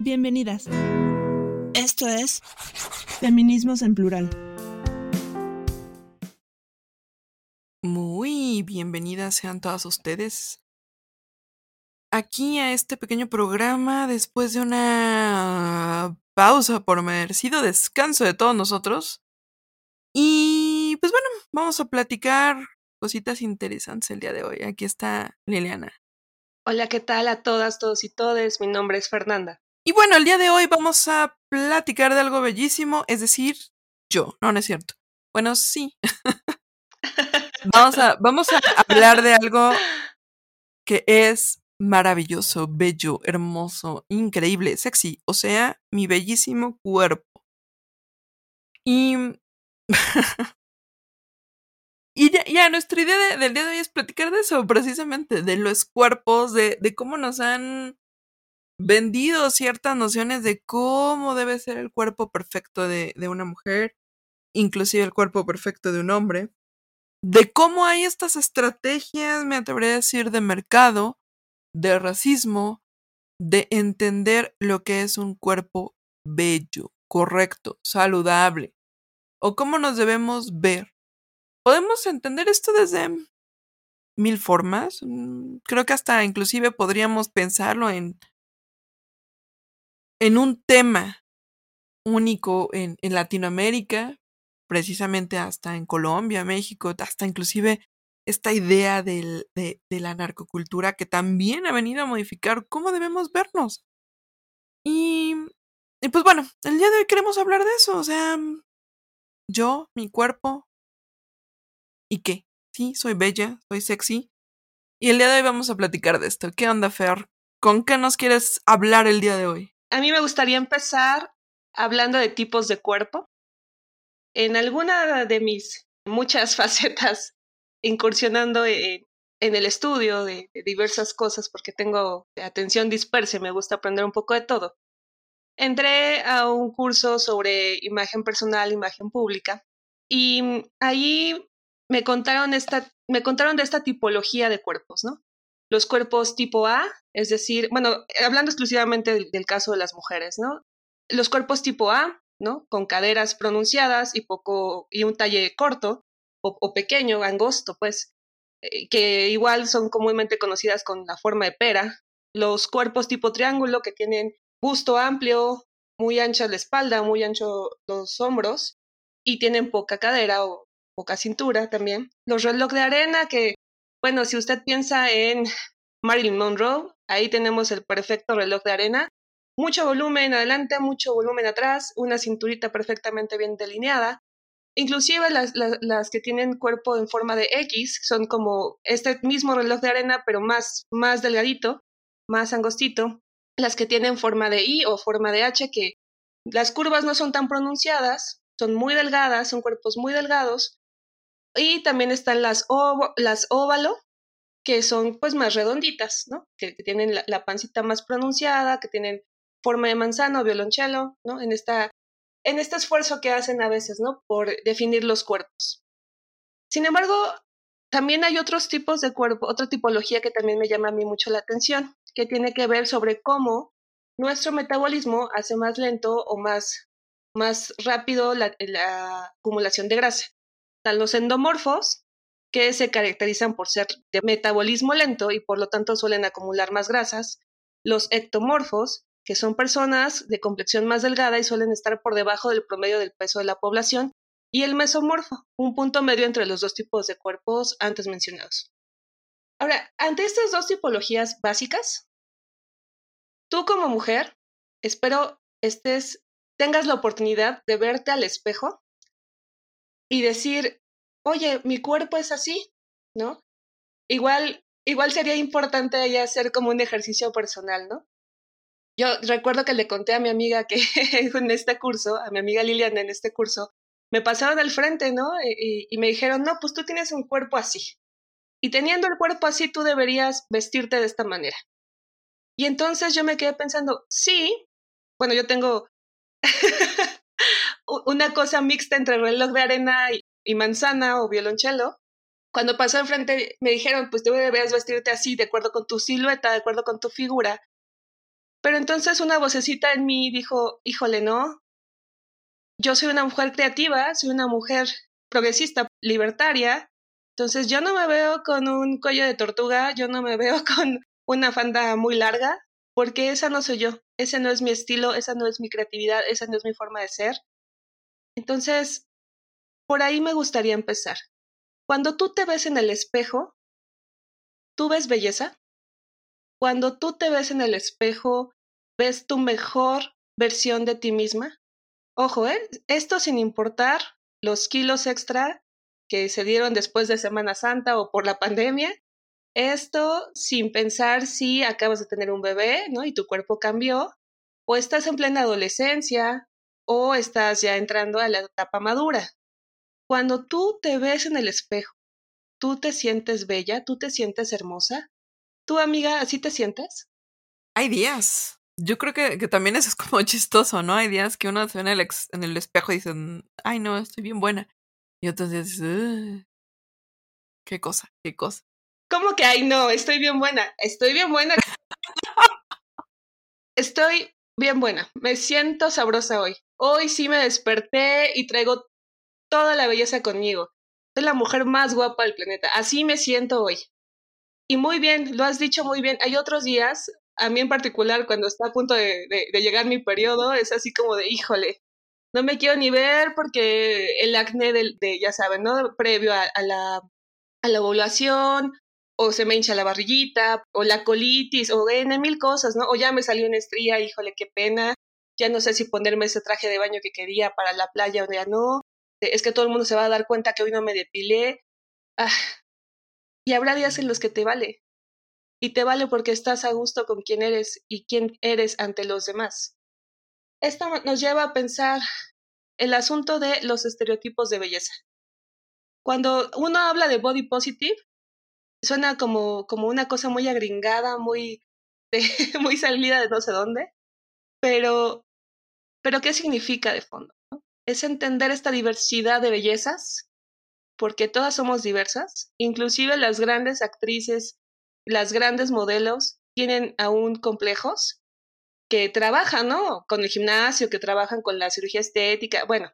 Bienvenidas. Esto es Feminismos en Plural. Muy bienvenidas sean todas ustedes aquí a este pequeño programa después de una pausa por merecido descanso de todos nosotros. Y pues bueno, vamos a platicar cositas interesantes el día de hoy. Aquí está Liliana. Hola, ¿qué tal a todas, todos y todes? Mi nombre es Fernanda. Y bueno, el día de hoy vamos a platicar de algo bellísimo, es decir, yo. No, no es cierto. Bueno, sí. vamos, a, vamos a hablar de algo que es maravilloso, bello, hermoso, increíble, sexy, o sea, mi bellísimo cuerpo. Y... y ya, nuestra idea del día de hoy es platicar de eso, precisamente, de los cuerpos, de, de cómo nos han vendido ciertas nociones de cómo debe ser el cuerpo perfecto de, de una mujer, inclusive el cuerpo perfecto de un hombre, de cómo hay estas estrategias, me atrevería a decir, de mercado, de racismo, de entender lo que es un cuerpo bello, correcto, saludable, o cómo nos debemos ver. Podemos entender esto desde mil formas. Mm, creo que hasta inclusive podríamos pensarlo en, en un tema único en, Latinoamérica, precisamente hasta en Colombia, México, hasta inclusive esta idea de, la narcocultura que también ha venido a modificar cómo debemos vernos. Y, y pues bueno, el día de hoy queremos hablar de eso, o sea, yo, mi cuerpo, ¿y qué? Sí, soy bella, soy sexy. Y el día de hoy vamos a platicar de esto. ¿Qué onda, Fer? ¿Con qué nos quieres hablar el día de hoy? A mí me gustaría empezar hablando de tipos de cuerpo. En alguna de mis muchas facetas incursionando en, el estudio de, diversas cosas porque tengo atención dispersa y me gusta aprender un poco de todo. Entré a un curso sobre imagen personal, imagen pública y ahí me contaron esta, me contaron de esta tipología de cuerpos, ¿no? Los cuerpos tipo A, es decir, bueno, hablando exclusivamente del, caso de las mujeres, ¿no? Los cuerpos tipo A, ¿no? Con caderas pronunciadas y poco y un talle corto, o, pequeño, angosto, pues, eh, que igual son comúnmente conocidas con la forma de pera. Los cuerpos tipo triángulo que tienen busto amplio, muy ancha la espalda, muy ancho los hombros y tienen poca cadera o poca cintura también. Los reloj de arena que, bueno, si usted piensa en Marilyn Monroe, ahí tenemos el perfecto reloj de arena. Mucho volumen adelante, mucho volumen atrás, una cinturita perfectamente bien delineada, Inclusive las, que tienen cuerpo en forma de X son como este mismo reloj de arena, pero más, más delgadito, más angostito. Las que tienen forma de I o forma de H, que las curvas no son tan pronunciadas, son muy delgadas, son cuerpos muy delgados. Y también están las, las óvalo, que son pues más redonditas, ¿no? Que, tienen la, la, pancita más pronunciada, que tienen forma de manzana o violonchelo, ¿no? En esta en este esfuerzo que hacen a veces, ¿no? Por definir los cuerpos. Sin embargo, también hay otros tipos de cuerpo, otra tipología que también me llama a mí mucho la atención, que tiene que ver sobre cómo nuestro metabolismo hace más lento o más, más rápido la, acumulación de grasa. Están los endomorfos, que se caracterizan por ser de metabolismo lento y por lo tanto suelen acumular más grasas. Los ectomorfos, que son personas de complexión más delgada y suelen estar por debajo del promedio del peso de la población, y el mesomorfo, un punto medio entre los dos tipos de cuerpos antes mencionados. Ahora, ante estas dos tipologías básicas, tú como mujer, espero estés, tengas la oportunidad de verte al espejo y decir, oye, mi cuerpo es así, ¿no? Igual, igual sería importante ahí hacer como un ejercicio personal, ¿no? Yo recuerdo que le conté a mi amiga que en este curso, a mi amiga Liliana en este curso, me pasaron al frente, ¿no? Y, y, me dijeron, no, pues tú tienes un cuerpo así. Y teniendo el cuerpo así, tú deberías vestirte de esta manera. Y entonces yo me quedé pensando, sí, bueno, yo tengo una cosa mixta entre reloj de arena y, y manzana o violonchelo. Cuando pasó al frente me dijeron, pues deberías vestirte así, de acuerdo con tu silueta, de acuerdo con tu figura Pero entonces una vocecita en mí dijo, híjole, no, yo soy una mujer creativa, soy una mujer progresista, libertaria, entonces yo no me veo con un cuello de tortuga, yo no me veo con una fanda muy larga, porque esa no soy yo, ese no es mi estilo, esa no es mi creatividad, esa no es mi forma de ser. Entonces, por ahí me gustaría empezar. Cuando tú te ves en el espejo, ¿tú ves belleza? Cuando tú te ves en el espejo, ¿ves tu mejor versión de ti misma? Ojo, ¿eh? esto sin importar los kilos extra que se dieron después de Semana Santa o por la pandemia. Esto sin pensar si acabas de tener un bebé, ¿no? Y tu cuerpo cambió, o estás en plena adolescencia, o estás ya entrando a la etapa madura. Cuando tú te ves en el espejo, tú te sientes bella, tú te sientes hermosa. ¿Tu amiga, así te sientes? Hay días. Yo creo que, que, también eso es como chistoso, ¿no? Hay días que uno se ve en el, en el espejo y dicen, ay, no, estoy bien buena. Y otros días dices, qué cosa, qué cosa. ¿Cómo que, ay, no, estoy bien buena? Estoy bien buena. estoy bien buena. Me siento sabrosa hoy. Hoy sí me desperté y traigo toda la belleza conmigo. Soy la mujer más guapa del planeta. Así me siento hoy. Y muy bien, lo has dicho muy bien. Hay otros días a mí en particular, cuando está a punto de, llegar mi periodo, es así como de, híjole, no me quiero ni ver porque el acné de, ya saben, ¿no? Previo a, la, a la ovulación, o se me hincha la barriguita, o la colitis, o en mil cosas, ¿no? O ya me salió una estría, híjole, qué pena. Ya no sé si ponerme ese traje de baño que quería para la playa o ya no. Es que todo el mundo se va a dar cuenta que hoy no me depilé. Ah. Y habrá días en los que te vale y te vale porque estás a gusto con quién eres y quién eres ante los demás. Esto nos lleva a pensar el asunto de los estereotipos de belleza. Cuando uno habla de body positive, suena como, como una cosa muy agringada, muy, muy salida de no sé dónde, pero, pero ¿qué significa de fondo? Es entender esta diversidad de bellezas, porque todas somos diversas, inclusive las grandes actrices las grandes modelos tienen aún complejos que trabajan, ¿no? Con el gimnasio, que trabajan con la cirugía estética. Bueno,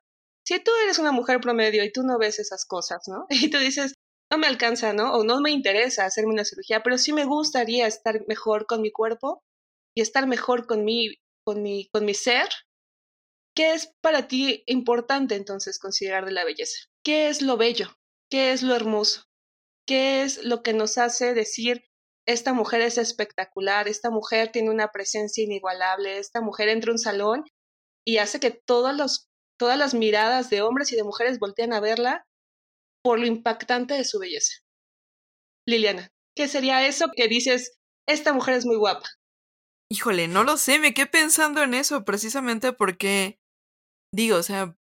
si tú eres una mujer promedio y tú no ves esas cosas, ¿no? Y tú dices, no me alcanza, ¿no? O no me interesa hacerme una cirugía, pero sí me gustaría estar mejor con mi cuerpo y estar mejor con mi, con mi, con mi ser. ¿Qué es para ti importante entonces considerar de la belleza? ¿Qué es lo bello? ¿Qué es lo hermoso? ¿Qué es lo que nos hace decir, esta mujer es espectacular, esta mujer tiene una presencia inigualable, esta mujer entra a un salón y hace que todas las miradas de hombres y de mujeres volteen a verla por lo impactante de su belleza. Liliana, ¿qué sería eso que dices, esta mujer es muy guapa? Híjole, no lo sé, me quedé pensando en eso precisamente porque, digo, o sea,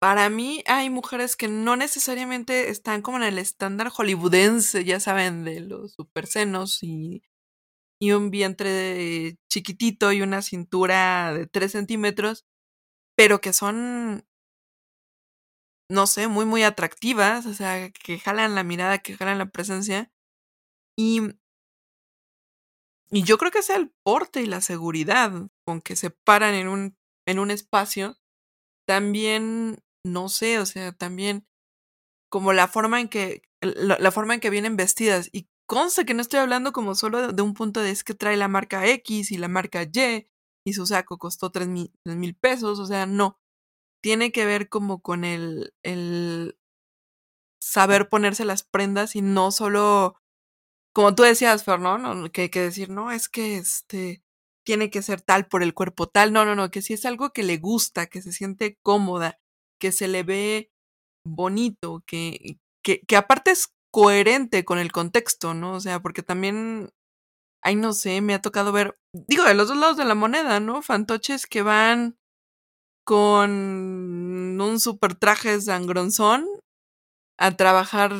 para mí hay mujeres que no necesariamente están como en el estándar hollywoodense, ya saben, de los supersenos y, y un vientre chiquitito y una cintura de 3 centímetros, pero que son, no sé, muy, muy atractivas, o sea, que jalan la mirada, que jalan la presencia. Y, y yo creo que es el porte y la seguridad con que se paran en un, en un espacio también no sé, o sea, también como la forma en que, la, forma en que vienen vestidas. Y conste que no estoy hablando como solo de, un punto de es que trae la marca X y la marca Y y su saco costó tres mil, pesos, o sea, no. Tiene que ver como con el, el saber ponerse las prendas y no solo, como tú decías, Fer, ¿no? Que, que decir, no, es que este tiene que ser tal por el cuerpo tal, no, no, no, que si es algo que le gusta, que se siente cómoda, que se le ve bonito, que, que, que aparte es coherente con el contexto, ¿no? O sea, porque también, ay, no sé, me ha tocado ver, digo, de los dos lados de la moneda, ¿no? Fantoches que van con un super traje sangronzón a trabajar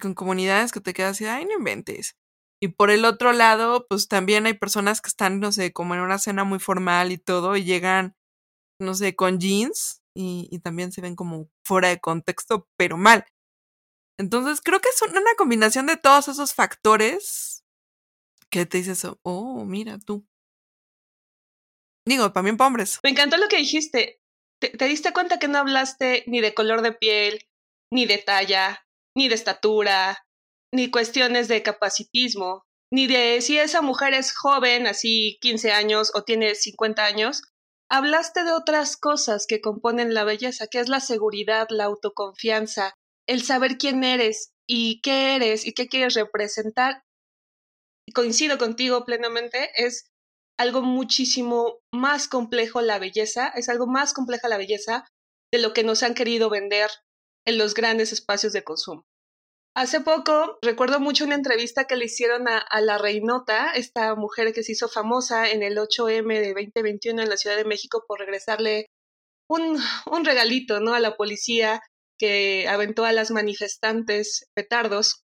con comunidades que te quedas así, ay, no inventes. Y por el otro lado, pues también hay personas que están, no sé, como en una cena muy formal y todo, y llegan, no sé, con jeans y, también se ven como fuera de contexto, pero mal. Entonces creo que es una combinación de todos esos factores ¿Qué te dice eso? Oh, mira tú. Digo, también para hombres. Me encantó lo que dijiste. ¿Te, ¿Te, diste cuenta que no hablaste ni de color de piel, ni de talla, ni de estatura, ni cuestiones de capacitismo, ni de si esa mujer es joven, así 15 años o tiene 50 años? Hablaste de otras cosas que componen la belleza, que es la seguridad, la autoconfianza, el saber quién eres y qué eres y qué quieres representar. Coincido contigo plenamente, es algo muchísimo más complejo la belleza, es algo más compleja la belleza de lo que nos han querido vender en los grandes espacios de consumo. Hace poco recuerdo mucho una entrevista que le hicieron a, a, la Reinota, esta mujer que se hizo famosa en el 8M de 2021 en la Ciudad de México por regresarle un, un regalito ¿no? a la policía que aventó a las manifestantes petardos.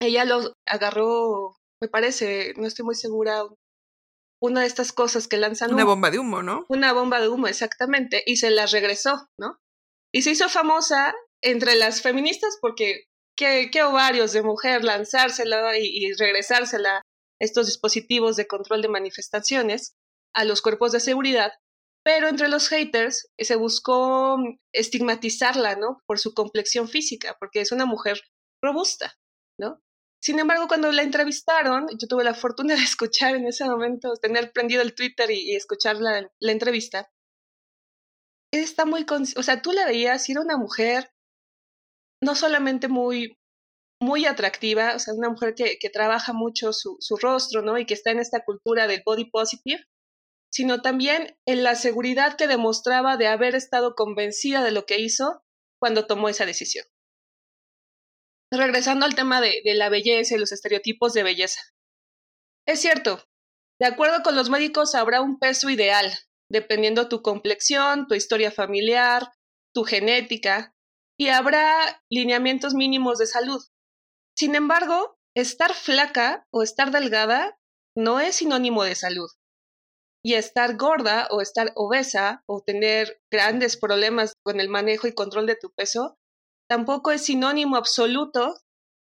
Ella lo agarró, me parece, no estoy muy segura, una de estas cosas que lanzan. Una bomba de humo, ¿no? Una bomba de humo, exactamente, y se las regresó, ¿no? Y se hizo famosa entre las feministas porque qué, qué ovarios de mujer lanzársela y, regresársela estos dispositivos de control de manifestaciones a los cuerpos de seguridad, pero entre los haters se buscó estigmatizarla, ¿no? Por su complexión física, porque es una mujer robusta, ¿no? Sin embargo, cuando la entrevistaron, yo tuve la fortuna de escuchar en ese momento, tener prendido el Twitter y, y escuchar la, la, entrevista. Está muy, o sea, tú la veías era una mujer no solamente muy, muy atractiva, o sea, una mujer que, que trabaja mucho su, su, rostro, ¿no? Y que está en esta cultura del body positive, sino también en la seguridad que demostraba de haber estado convencida de lo que hizo cuando tomó esa decisión. Regresando al tema de, de la belleza y los estereotipos de belleza. Es cierto, de acuerdo con los médicos habrá un peso ideal, dependiendo tu complexión, tu historia familiar, tu genética, y habrá lineamientos mínimos de salud. Sin embargo, estar flaca o estar delgada no es sinónimo de salud. Y estar gorda o estar obesa o tener grandes problemas con el manejo y control de tu peso tampoco es sinónimo absoluto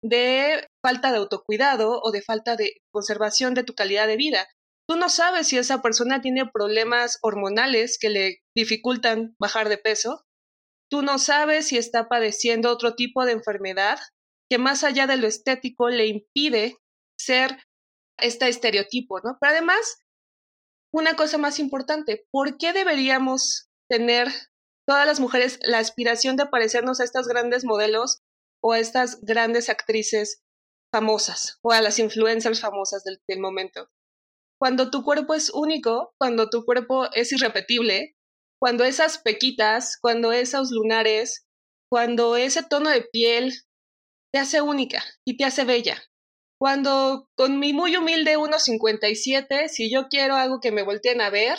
de falta de autocuidado o de falta de conservación de tu calidad de vida. Tú no sabes si esa persona tiene problemas hormonales que le dificultan bajar de peso. Tú no sabes si está padeciendo otro tipo de enfermedad que más allá de lo estético le impide ser este estereotipo, ¿no? Pero además, una cosa más importante, ¿por qué deberíamos tener todas las mujeres la aspiración de parecernos a estas grandes modelos o a estas grandes actrices famosas o a las influencers famosas del, del momento? Cuando tu cuerpo es único, cuando tu cuerpo es irrepetible, cuando esas pequitas, cuando esos lunares, cuando ese tono de piel te hace única y te hace bella. Cuando con mi muy humilde 1,57, si yo quiero algo que me volteen a ver,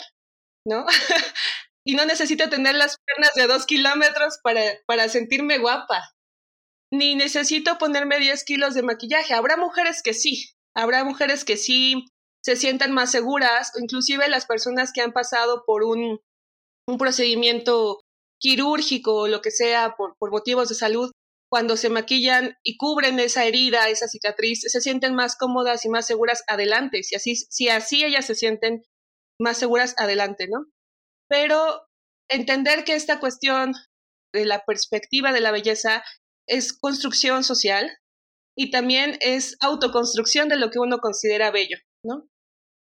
¿no? y no necesito tener las piernas de dos kilómetros para, para sentirme guapa, ni necesito ponerme 10 kilos de maquillaje. Habrá mujeres que sí, habrá mujeres que sí se sientan más seguras, inclusive las personas que han pasado por un, un procedimiento quirúrgico o lo que sea por, por motivos de salud, cuando se maquillan y cubren esa herida, esa cicatriz, se sienten más cómodas y más seguras adelante. Si así, si así ellas se sienten más seguras adelante, ¿no? Pero entender que esta cuestión de la perspectiva de la belleza es construcción social y también es autoconstrucción de lo que uno considera bello, ¿no?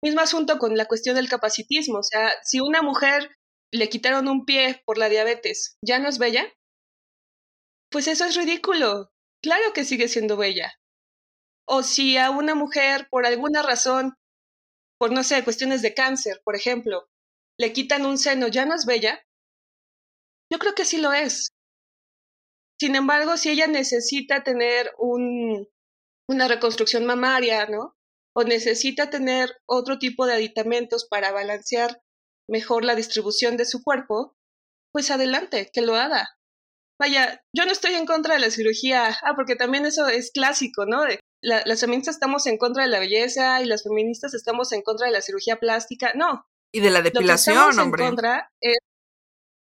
Mismo asunto con la cuestión del capacitismo, o sea, si una mujer le quitaron un pie por la diabetes, ¿ya no es bella? pues eso es ridículo. Claro que sigue siendo bella. O si a una mujer, por alguna razón, por no sé, cuestiones de cáncer, por ejemplo, le quitan un seno, ¿ya no es bella? Yo creo que sí lo es. Sin embargo, si ella necesita tener un, una reconstrucción mamaria, ¿no? O necesita tener otro tipo de aditamentos para balancear mejor la distribución de su cuerpo, pues adelante, que lo haga vaya, yo no estoy en contra de la cirugía, ah, porque también eso es clásico, ¿no? La, las feministas estamos en contra de la belleza y las feministas estamos en contra de la cirugía plástica, no. Y de la depilación, Lo que estamos hombre. En contra es...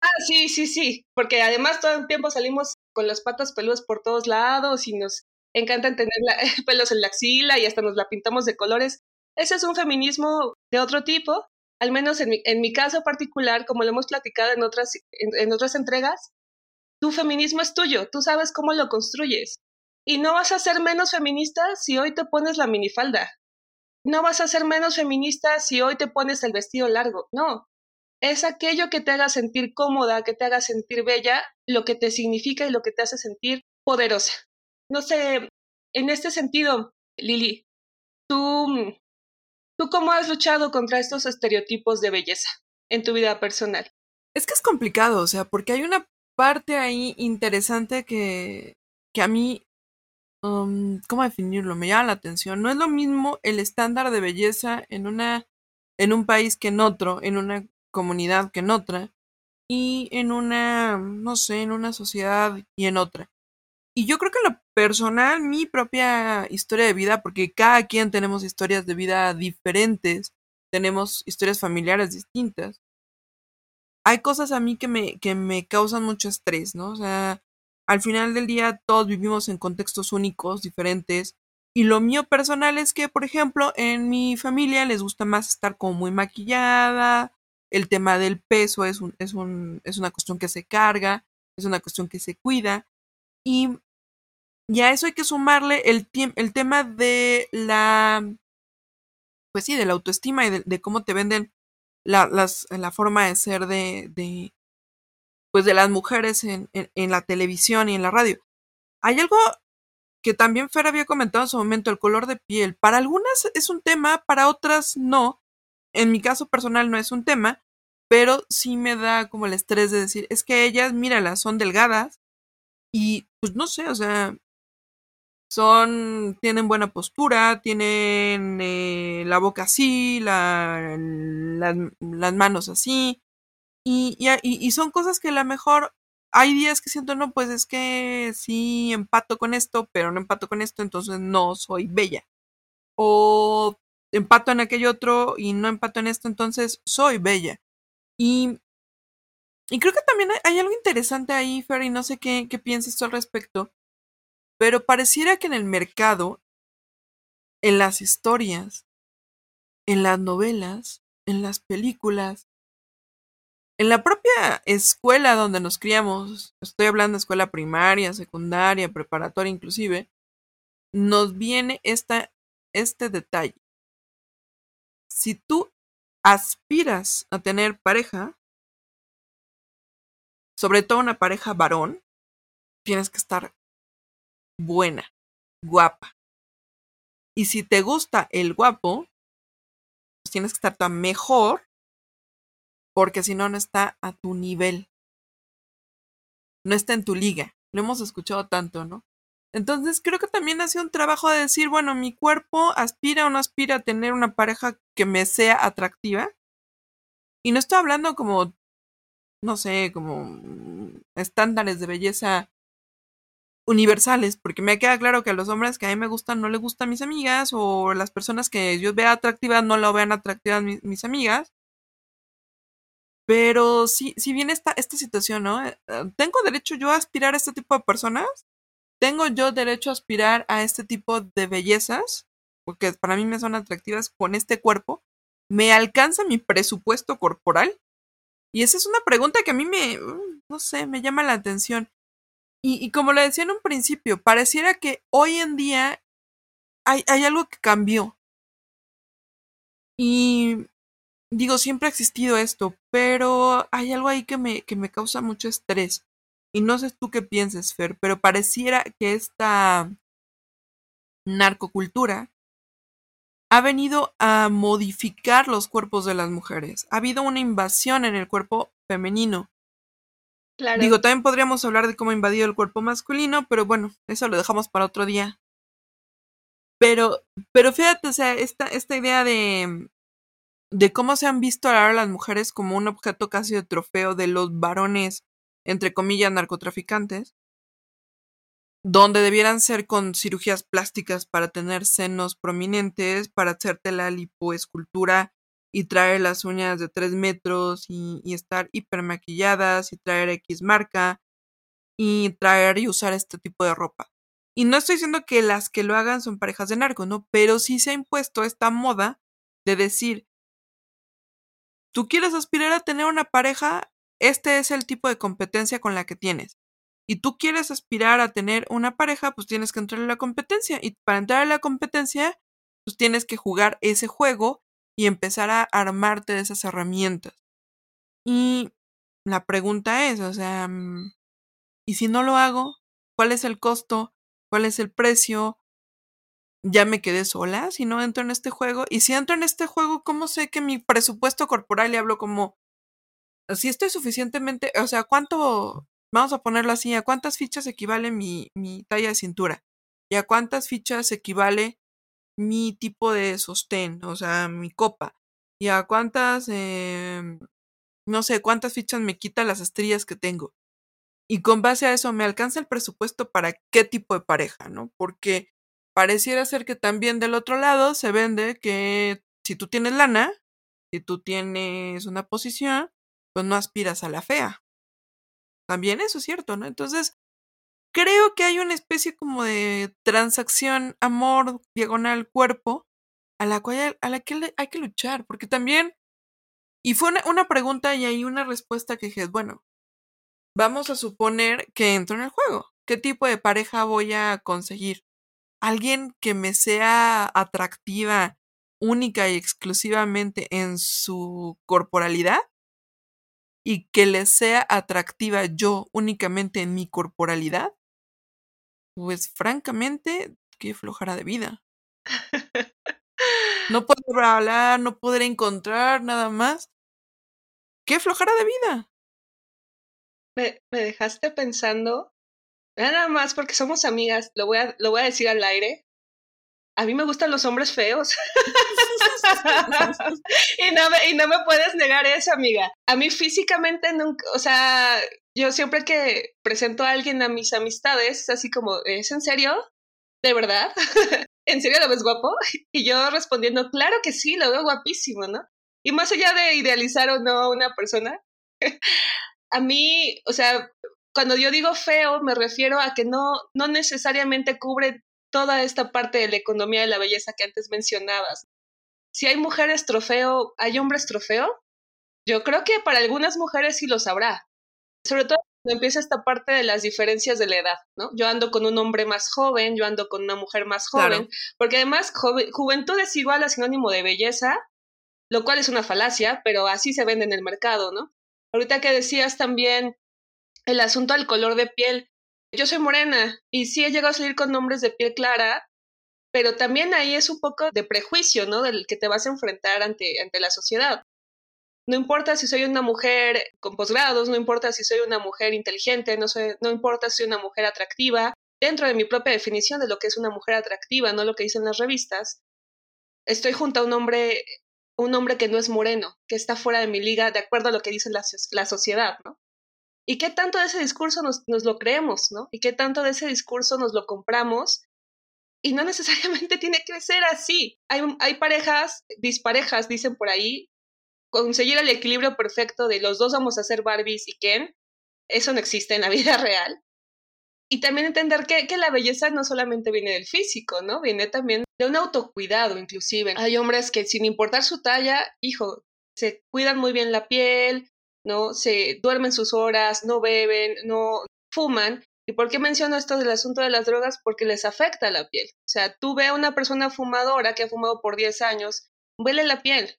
Ah, sí, sí, sí, porque además todo el tiempo salimos con las patas peludas por todos lados y nos encantan tener la, pelos en la axila y hasta nos la pintamos de colores. Ese es un feminismo de otro tipo, al menos en mi, en mi caso particular, como lo hemos platicado en otras, en otras entregas, tu feminismo es tuyo, tú sabes cómo lo construyes. Y no vas a ser menos feminista si hoy te pones la minifalda. No vas a ser menos feminista si hoy te pones el vestido largo. No. Es aquello que te haga sentir cómoda, que te haga sentir bella, lo que te significa y lo que te hace sentir poderosa. No sé, en este sentido, Lili, tú, ¿tú cómo has luchado contra estos estereotipos de belleza en tu vida personal? Es que es complicado, o sea, porque hay una parte ahí interesante que, que a mí Um, ¿cómo definirlo? Me llama la atención. No es lo mismo el estándar de belleza en una, en un país que en otro, en una comunidad que en otra, y en una, no sé, en una sociedad y en otra. Y yo creo que lo personal, mi propia historia de vida, porque cada quien tenemos historias de vida diferentes, tenemos historias familiares distintas. Hay cosas a mí que me, que me causan mucho estrés, ¿no? O sea, al final del día todos vivimos en contextos únicos, diferentes. Y lo mío personal es que, por ejemplo, en mi familia les gusta más estar como muy maquillada. El tema del peso es, un, es, un, es una cuestión que se carga, es una cuestión que se cuida. Y, y a eso hay que sumarle el, el tema de la, pues sí, de la autoestima y de, cómo te venden la, las, la forma de ser de, de, pues de las mujeres en, en, la televisión y en la radio. Hay algo que también Fer había comentado en su momento, el color de piel. Para algunas es un tema, para otras no. En mi caso personal no es un tema, pero sí me da como el estrés de decir, es que ellas, míralas, son delgadas y pues no sé, o sea, son, tienen buena postura, tienen eh, la boca así, la, las manos así, y, y, y son cosas que a lo mejor hay días que siento, no, pues es que sí empato con esto, pero no empato con esto, entonces no soy bella. O empato en aquello otro y no empato en esto, entonces soy bella. Y, y creo que también hay, algo interesante ahí, Fer, y no sé qué, qué piensas tú al respecto, pero pareciera que en el mercado, en las historias, en las novelas, en las películas, en la propia escuela donde nos criamos, estoy hablando de escuela primaria, secundaria, preparatoria inclusive, nos viene esta, este detalle. Si tú aspiras a tener pareja, sobre todo una pareja varón, tienes que estar buena, guapa. Y si te gusta el guapo, pues tienes que estar tan mejor porque si no, no está a tu nivel. No está en tu liga. Lo hemos escuchado tanto, ¿no? Entonces creo que también hace un trabajo de decir, bueno, mi cuerpo aspira o no aspira a tener una pareja que me sea atractiva. Y no estoy hablando como, no sé, como estándares de belleza universales, porque me queda claro que a los hombres que a mí me gustan no les gustan mis amigas, o las personas que yo vea atractivas no lo vean atractivas mis amigas. Pero si, si bien esta, esta situación, ¿no? Eh, eh, ¿Tengo derecho yo a aspirar a este tipo de personas? ¿Tengo yo derecho a aspirar a este tipo de bellezas? Porque para mí me son atractivas con este cuerpo. ¿Me alcanza mi presupuesto corporal? Y esa es una pregunta que a mí me, mm, no sé, me llama la atención. Y, y como le decía en un principio, pareciera que hoy en día hay, algo que cambió. Y digo, siempre ha existido esto, pero hay algo ahí que me, que me causa mucho estrés. Y no sé tú qué pienses, Fer, pero pareciera que esta narcocultura ha venido a modificar los cuerpos de las mujeres. Ha habido una invasión en el cuerpo femenino. Claro. Digo, también podríamos hablar de cómo ha invadido el cuerpo masculino, pero bueno, eso lo dejamos para otro día. Pero, pero fíjate, o sea, esta, esta idea de, de cómo se han visto ahora las mujeres como un objeto casi de trofeo de los varones, entre comillas, narcotraficantes, donde debieran ser con cirugías plásticas para tener senos prominentes, para hacerte la lipoescultura y traer las uñas de tres metros y, y estar hipermaquilladas y traer X marca y traer y usar este tipo de ropa. Y no estoy diciendo que las que lo hagan son parejas de narco, ¿no? Pero sí se ha impuesto esta moda de decir, tú quieres aspirar a tener una pareja, este es el tipo de competencia con la que tienes. Y tú quieres aspirar a tener una pareja, pues tienes que entrar en la competencia. Y para entrar en la competencia, pues tienes que jugar ese juego y empezar a armarte de esas herramientas. Y la pregunta es, o sea, mm, ¿y si no lo hago? ¿Cuál es el costo? ¿Cuál es el precio? Ya me quedé sola si no entro en este juego. Y si entro en este juego, ¿cómo sé que mi presupuesto corporal, y hablo como, si estoy suficientemente, o sea, ¿cuánto, vamos a ponerlo así, a cuántas fichas equivale mi, mi talla de cintura? ¿Y a cuántas fichas equivale mi tipo de sostén, o sea, mi copa? ¿Y a cuántas, em, no sé, cuántas fichas me quita las estrellas que tengo? Y con base a eso, ¿me alcanza el presupuesto para qué tipo de pareja, no? Porque pareciera ser que también del otro lado se vende que si tú tienes lana, si tú tienes una posición, pues no aspiras a la fea. También eso es cierto, ¿no? Entonces, creo que hay una especie como de transacción amor diagonal cuerpo a la cual a la que hay que luchar, porque también y fue una, una pregunta y hay una respuesta que dije, bueno, vamos a suponer que entro en el juego. ¿Qué tipo de pareja voy a conseguir? ¿Alguien que me sea atractiva única y exclusivamente en su corporalidad? ¿Y que le sea atractiva yo únicamente en mi corporalidad? Pues francamente, qué flojera de vida. No podré hablar, no podré encontrar nada más. Qué flojera de vida me, me dejaste pensando, nada más porque somos amigas, lo voy, a, lo voy a decir al aire. A mí me gustan los hombres feos. y, no me, y no me puedes negar eso, amiga. A mí físicamente nunca, o sea, yo siempre que presento a alguien a mis amistades, así como, ¿es en serio? ¿De verdad? ¿En serio lo ves guapo? Y yo respondiendo, claro que sí, lo veo guapísimo, ¿no? Y más allá de idealizar o no a una persona, a mí, o sea, cuando yo digo feo, me refiero a que no, no necesariamente cubre toda esta parte de la economía de la belleza que antes mencionabas. Si hay mujeres trofeo, ¿hay hombres trofeo? Yo creo que para algunas mujeres sí lo sabrá. Sobre todo cuando empieza esta parte de las diferencias de la edad, ¿no? Yo ando con un hombre más joven, yo ando con una mujer más joven, porque además juventud es igual a sinónimo de belleza, lo cual es una falacia, pero así se vende en el mercado, ¿no? Ahorita que decías también el asunto del color de piel, yo soy morena y sí he llegado a salir con hombres de piel clara, pero también ahí es un poco de prejuicio, ¿no? Del que te vas a enfrentar ante, ante la sociedad. No importa si soy una mujer con posgrados, no importa si soy una mujer inteligente, no, no importa si soy una mujer atractiva, dentro de mi propia definición de lo que es una mujer atractiva, no lo que dicen las revistas, estoy junto a un hombre un hombre que no es moreno, que está fuera de mi liga, de acuerdo a lo que dice la, la sociedad, ¿no? ¿Y qué tanto de ese discurso nos, nos, lo creemos, ¿no? ¿Y qué tanto de ese discurso nos lo compramos? Y no necesariamente tiene que ser así. Hay, hay parejas, disparejas, dicen por ahí, conseguir el equilibrio perfecto de los dos vamos a ser Barbies y Ken, eso no existe en la vida real y también entender que, que, la belleza no solamente viene del físico, ¿no? Viene también de un autocuidado, inclusive. Hay hombres que sin importar su talla, hijo, se cuidan muy bien la piel, ¿no? Se duermen sus horas, no beben, no fuman. ¿Y por qué menciono esto del asunto de las drogas? Porque les afecta la piel. O sea, tú ve a una persona fumadora que ha fumado por 10 años, vele la piel.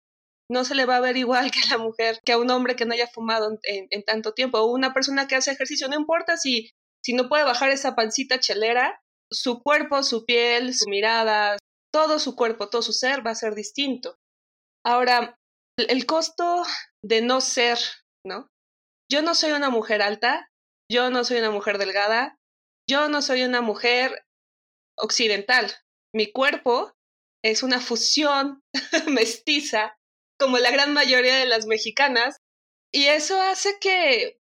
No se le va a ver igual que a la mujer, que a un hombre que no haya fumado en, tanto tiempo. O una persona que hace ejercicio, no importa si si no puede bajar esa pancita chelera, su cuerpo, su piel, su mirada, todo su cuerpo, todo su ser va a ser distinto. Ahora, el costo de no ser, ¿no? Yo no soy una mujer alta, yo no soy una mujer delgada, yo no soy una mujer occidental. Mi cuerpo es una fusión mestiza, como la gran mayoría de las mexicanas, y eso hace que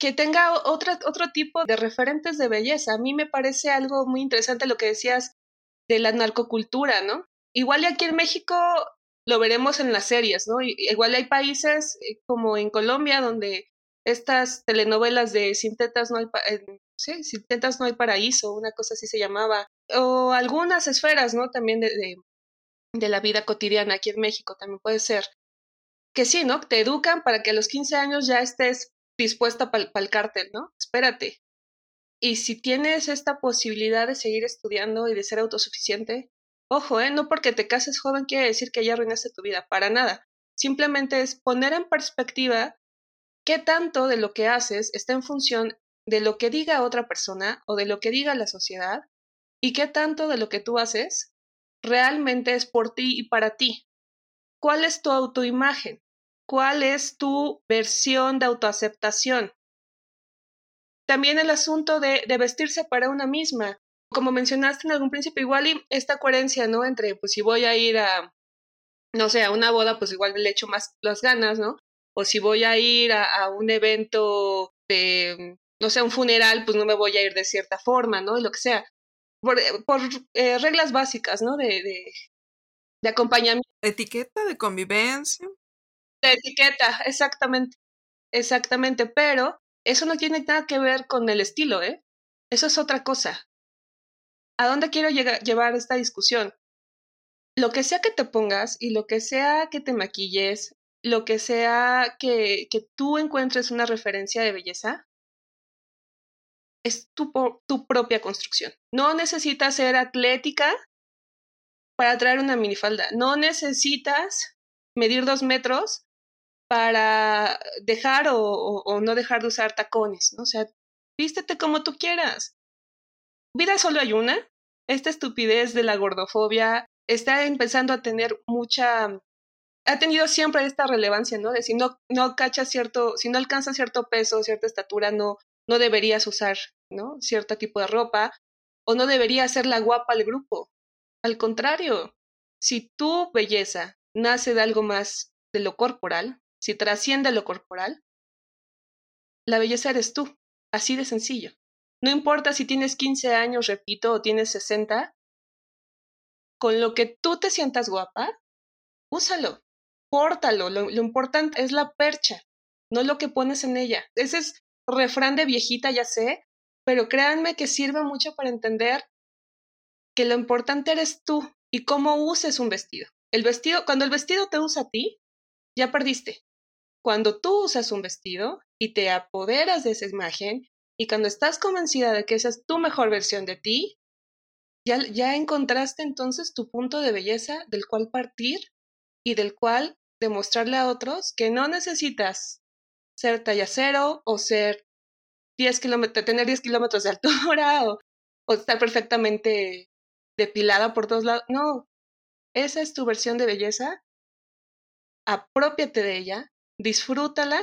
que tenga otra, otro tipo de referentes de belleza. A mí me parece algo muy interesante lo que decías de la narcocultura, ¿no? Igual y aquí en México lo veremos en las series, ¿no? Igual hay países eh, como en Colombia donde estas telenovelas de Sintetas no hay, sí, Sintetas no hay paraíso, una cosa así se llamaba, o algunas esferas, ¿no? También de la vida cotidiana aquí en México también puede ser que sí, ¿no? Te educan para que a los 15 años ya estés dispuesta para el cártel, ¿no? Espérate. Y si tienes esta posibilidad de seguir estudiando y de ser autosuficiente, ojo, ¿eh? No porque te cases joven quiere decir que ya arruinaste tu vida, para nada. Simplemente es poner en perspectiva qué tanto de lo que haces está en función de lo que diga otra persona o de lo que diga la sociedad y qué tanto de lo que tú haces realmente es por ti y para ti. ¿Cuál es tu autoimagen? ¿Cuál es tu versión de autoaceptación? También el asunto de, vestirse para una misma. Como mencionaste en algún principio, igual y esta coherencia, ¿no? Entre, pues si voy a ir a, no sé, a una boda, pues igual le echo más las ganas, ¿no? O si voy a ir a, un evento de, no sé, un funeral, pues no me voy a ir de cierta forma, ¿no? Y lo que sea. Por, por eh, reglas básicas, ¿no? De, de, de acompañamiento. Etiqueta de convivencia. De etiqueta, exactamente. Exactamente, pero eso no tiene nada que ver con el estilo, ¿eh? Eso es otra cosa. ¿A dónde quiero llevar esta discusión? Lo que sea que te pongas y lo que sea que te maquilles, lo que sea que, que tú encuentres una referencia de belleza, es tu, tu propia construcción. No necesitas ser atlética para traer una minifalda. No necesitas medir dos metros para dejar o, no dejar de usar tacones, ¿no? O sea, vístete como tú quieras. Vida solo hay una. Esta estupidez de la gordofobia está empezando a tener mucha ha tenido siempre esta relevancia, ¿no? De si no, no cachas cierto, si no alcanzas cierto peso, cierta estatura, no, no deberías usar, Cierto tipo de ropa, o no deberías ser la guapa del grupo. Al contrario, si tu belleza nace de algo más de lo corporal, si trasciende lo corporal, la belleza eres tú, así de sencillo. No importa si tienes 15 años, repito, o tienes 60, con lo que tú te sientas guapa, úsalo, pórtalo. Lo, lo importante es la percha, no lo que pones en ella. Ese es refrán de viejita, ya sé, pero créanme que sirve mucho para entender que lo importante eres tú y cómo uses un vestido. El vestido, cuando el vestido te usa a ti, ya perdiste. Cuando tú usas un vestido y te apoderas de esa imagen y cuando estás convencida de que esa es tu mejor versión de ti, ya, ya encontraste entonces tu punto de belleza del cual partir y del cual demostrarle a otros que no necesitas ser talla cero o ser 10 kilómetros, tener 10 kilómetros de altura o, estar perfectamente depilada por todos lados. No, esa es tu versión de belleza. Apropiate de ella, disfrútala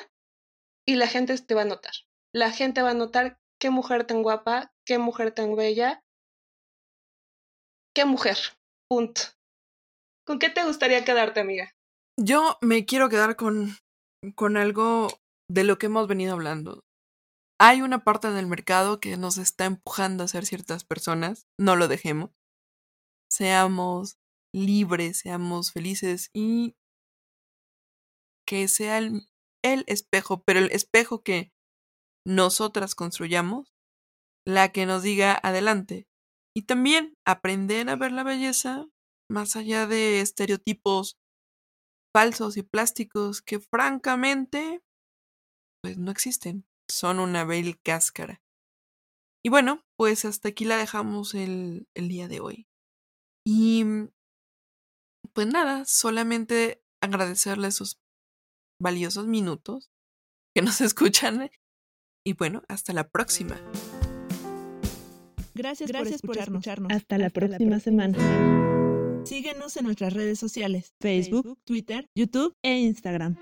y la gente te va a notar. La gente va a notar qué mujer tan guapa, qué mujer tan bella, qué mujer. Punto. ¿Con qué te gustaría quedarte, amiga? Yo me quiero quedar con, con algo de lo que hemos venido hablando. Hay una parte del mercado que nos está empujando a ser ciertas personas. No lo dejemos. Seamos libres, seamos felices y que sea el, espejo, pero el espejo que nosotras construyamos, la que nos diga adelante. Y también aprender a ver la belleza más allá de estereotipos falsos y plásticos que francamente pues no existen, son una bel cáscara. Y bueno, pues hasta aquí la dejamos el, el día de hoy. Y pues nada, solamente agradecerle sus valiosos minutos que nos escuchan. Y bueno, hasta la próxima. Gracias, Gracias por, escucharnos. Hasta, la, próxima semana. Síguenos en nuestras redes sociales, Facebook, Twitter, YouTube e Instagram.